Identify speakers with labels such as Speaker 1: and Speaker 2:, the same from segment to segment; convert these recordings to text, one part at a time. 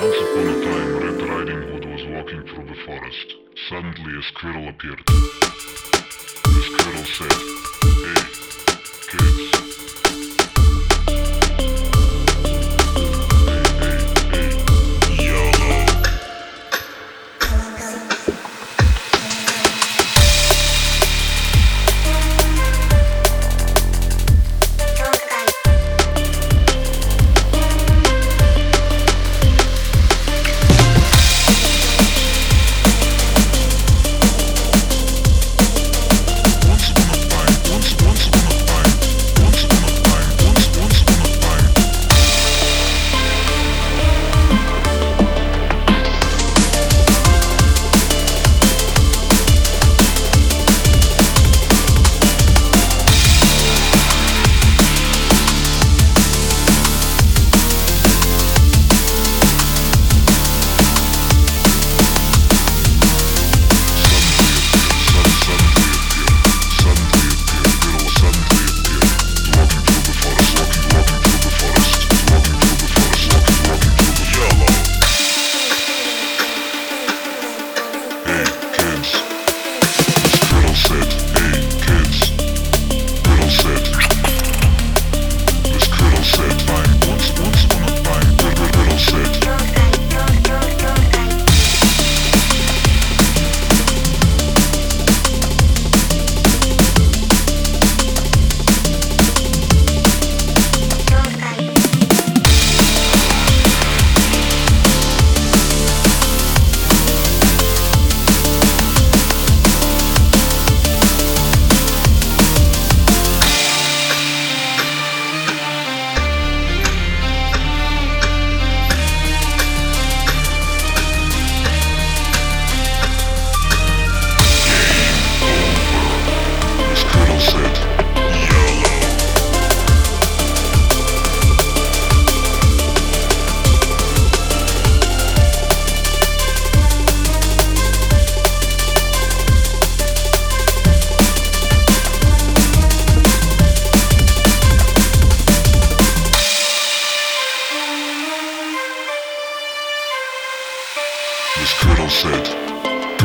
Speaker 1: Once upon a time, Red Riding Hood was walking through the forest. Suddenly, a squirrel appeared.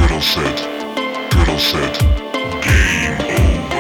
Speaker 1: Turtle said, Turtle said, Game over.